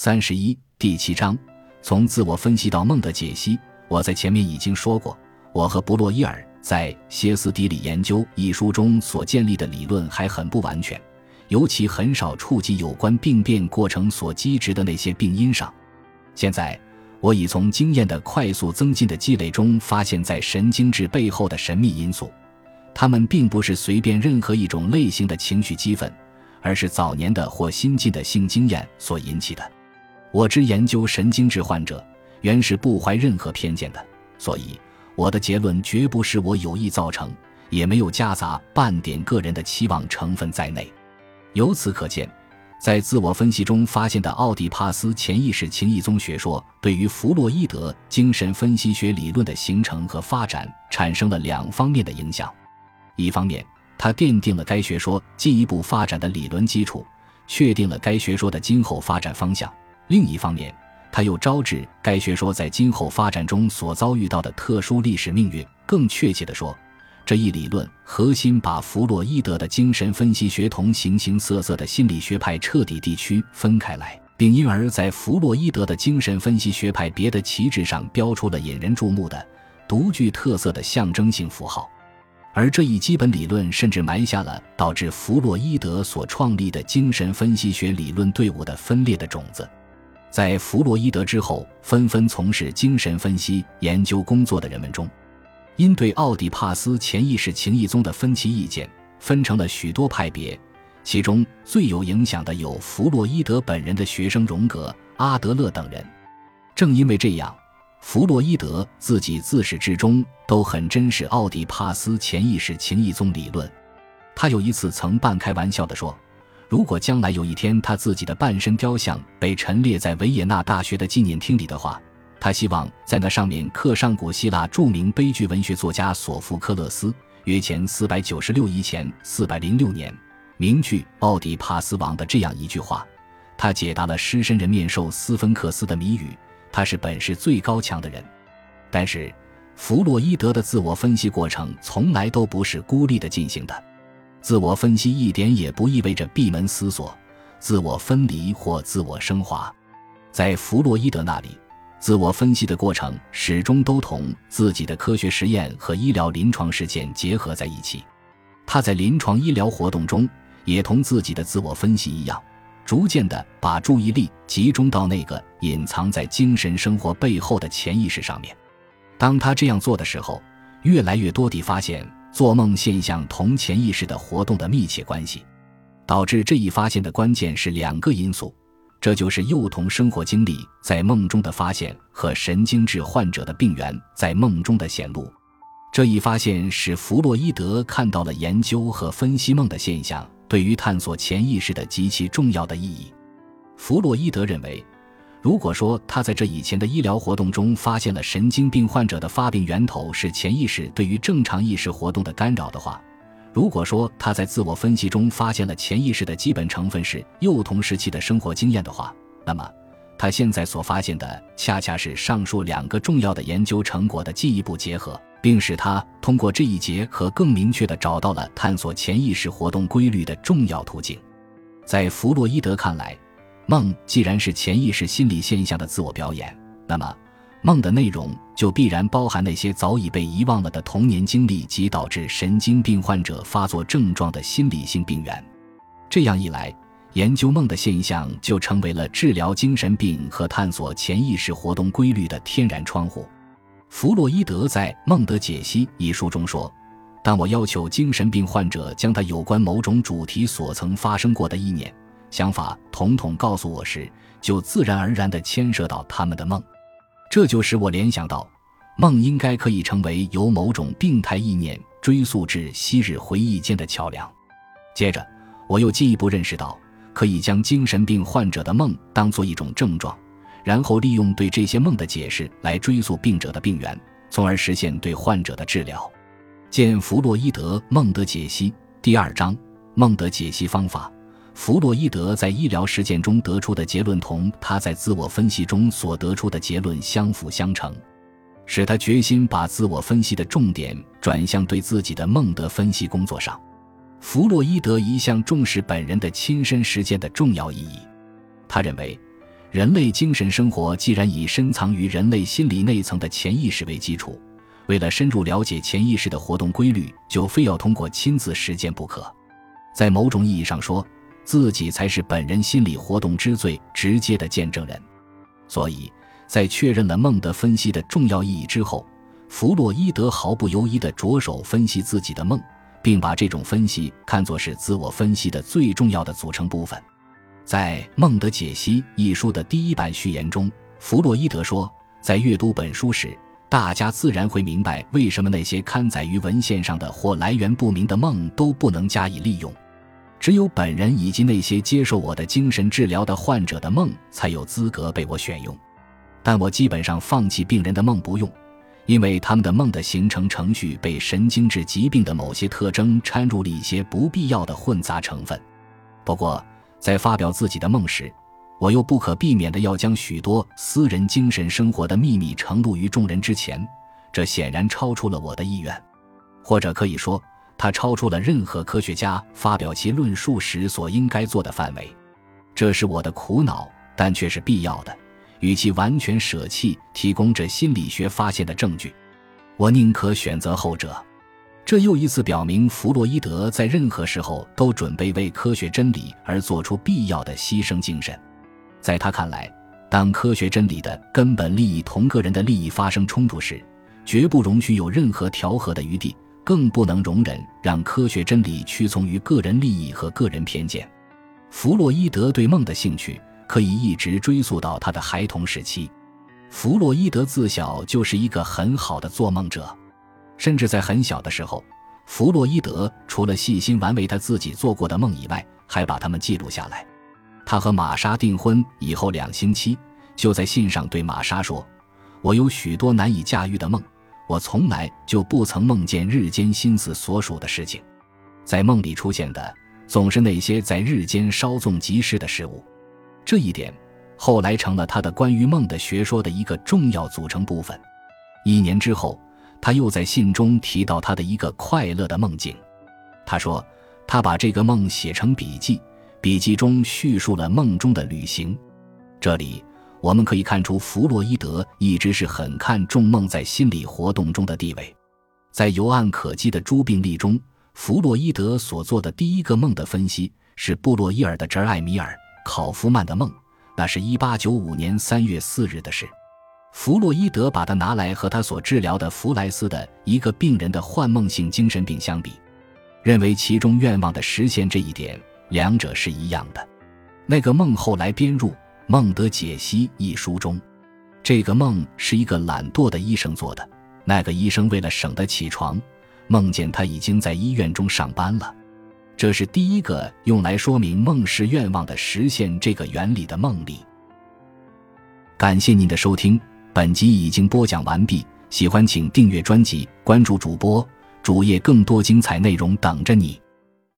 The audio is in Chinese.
三十一第七章，从自我分析到梦的解析。我在前面已经说过，我和布洛伊尔在《歇斯底里研究》一书中所建立的理论还很不完全，尤其很少触及有关病变过程所积植的那些病因上。现在，我已从经验的快速增进的积累中发现，在神经质背后的神秘因素，它们并不是随便任何一种类型的情绪激愤，而是早年的或新近的性经验所引起的。我之研究神经质患者，原是不怀任何偏见的，所以我的结论绝不是我有意造成，也没有夹杂半点个人的期望成分在内。由此可见，在自我分析中发现的奥迪帕斯潜意识情意宗学说，对于弗洛伊德精神分析学理论的形成和发展产生了两方面的影响：一方面，它奠定了该学说进一步发展的理论基础，确定了该学说的今后发展方向。另一方面，他又招致该学说在今后发展中所遭遇到的特殊历史命运。更确切地说，这一理论核心把弗洛伊德的精神分析学同形形色色的心理学派彻底地区分开来，并因而在弗洛伊德的精神分析学派别的旗帜上标出了引人注目的、独具特色的象征性符号。而这一基本理论甚至埋下了导致弗洛伊德所创立的精神分析学理论队伍的分裂的种子。在弗洛伊德之后，纷纷从事精神分析研究工作的人们中，因对奥底帕斯潜意识情意宗的分歧意见，分成了许多派别。其中最有影响的有弗洛伊德本人的学生荣格、阿德勒等人。正因为这样，弗洛伊德自己自始至终都很珍视奥底帕斯潜意识情意宗理论。他有一次曾半开玩笑地说。如果将来有一天他自己的半身雕像被陈列在维也纳大学的纪念厅里的话，他希望在那上面刻上古希腊著名悲剧文学作家索福克勒斯约前四百九十六以前四百零六年名剧《奥狄帕斯王》的这样一句话。他解答了狮身人面兽斯芬克斯的谜语。他是本事最高强的人，但是弗洛伊德的自我分析过程从来都不是孤立的进行的。自我分析一点也不意味着闭门思索、自我分离或自我升华。在弗洛伊德那里，自我分析的过程始终都同自己的科学实验和医疗临床实践结合在一起。他在临床医疗活动中，也同自己的自我分析一样，逐渐地把注意力集中到那个隐藏在精神生活背后的潜意识上面。当他这样做的时候，越来越多地发现。做梦现象同潜意识的活动的密切关系，导致这一发现的关键是两个因素，这就是幼童生活经历在梦中的发现和神经质患者的病源在梦中的显露。这一发现使弗洛伊德看到了研究和分析梦的现象对于探索潜意识的极其重要的意义。弗洛伊德认为。如果说他在这以前的医疗活动中发现了神经病患者的发病源头是潜意识对于正常意识活动的干扰的话，如果说他在自我分析中发现了潜意识的基本成分是幼童时期的生活经验的话，那么他现在所发现的恰恰是上述两个重要的研究成果的进一步结合，并使他通过这一结合更明确地找到了探索潜意识活动规律的重要途径。在弗洛伊德看来。梦既然是潜意识心理现象的自我表演，那么梦的内容就必然包含那些早已被遗忘了的童年经历及导致神经病患者发作症状的心理性病源。这样一来，研究梦的现象就成为了治疗精神病和探索潜意识活动规律的天然窗户。弗洛伊德在《梦的解析》一书中说：“当我要求精神病患者将他有关某种主题所曾发生过的意念。”想法统统告诉我时，就自然而然地牵涉到他们的梦，这就使我联想到，梦应该可以成为由某种病态意念追溯至昔日回忆间的桥梁。接着，我又进一步认识到，可以将精神病患者的梦当作一种症状，然后利用对这些梦的解释来追溯病者的病源，从而实现对患者的治疗。见弗洛伊德《梦的解析》第二章《梦的解析方法》。弗洛伊德在医疗实践中得出的结论同他在自我分析中所得出的结论相辅相成，使他决心把自我分析的重点转向对自己的梦的分析工作上。弗洛伊德一向重视本人的亲身实践的重要意义，他认为，人类精神生活既然以深藏于人类心理内层的潜意识为基础，为了深入了解潜意识的活动规律，就非要通过亲自实践不可。在某种意义上说，自己才是本人心理活动之最直接的见证人。所以在确认了孟德分析的重要意义之后，弗洛伊德毫不犹豫地着手分析自己的梦，并把这种分析看作是自我分析的最重要的组成部分。在《梦的解析》一书的第一版序言中，弗洛伊德说：“在阅读本书时，大家自然会明白为什么那些刊载于文献上的或来源不明的梦都不能加以利用。只有本人以及那些接受我的精神治疗的患者的梦才有资格被我选用。但我基本上放弃病人的梦不用，因为他们的梦的形成程序被神经质疾病的某些特征掺入了一些不必要的混杂成分。不过，在发表自己的梦时，我又不可避免地要将许多私人精神生活的秘密呈露于众人之前，这显然超出了我的意愿，或者可以说，它超出了任何科学家发表其论述时所应该做的范围。这是我的苦恼，但却是必要的。与其完全舍弃提供这心理学发现的证据，我宁可选择后者。这又一次表明，弗洛伊德在任何时候都准备为科学真理而做出必要的牺牲精神。在他看来，当科学真理的根本利益同个人的利益发生冲突时，绝不容许有任何调和的余地，更不能容忍让科学真理屈从于个人利益和个人偏见。弗洛伊德对梦的兴趣可以一直追溯到他的孩童时期。弗洛伊德自小就是一个很好的做梦者。甚至在很小的时候，弗洛伊德除了细心玩味他自己做过的梦以外，还把它们记录下来。他和玛莎订婚以后两星期，就在信上对玛莎说：“我有许多难以驾驭的梦，我从来就不曾梦见日间心思所属的事情，在梦里出现的总是那些在日间稍纵即逝的事物。”这一点后来成了他的关于梦的学说的一个重要组成部分。一年之后。他又在信中提到他的一个快乐的梦境。他说，他把这个梦写成笔记，笔记中叙述了梦中的旅行。这里我们可以看出，弗洛伊德一直是很看重梦在心理活动中的地位。在由案可稽的诸病例中，弗洛伊德所做的第一个梦的分析是布洛伊尔的侄艾米尔·考夫曼的梦，那是一八九五年三月四日的事。弗洛伊德把它拿来和他所治疗的弗莱斯的一个病人的幻梦性精神病相比，认为其中愿望的实现这一点，两者是一样的。那个梦后来编入《梦的解析》一书中。这个梦是一个懒惰的医生做的。那个医生为了省得起床，梦见他已经在医院中上班了。这是第一个用来说明梦是愿望的实现这个原理的梦例。感谢您的收听。本集已经播讲完毕，喜欢请订阅专辑，关注主播主页，更多精彩内容等着你。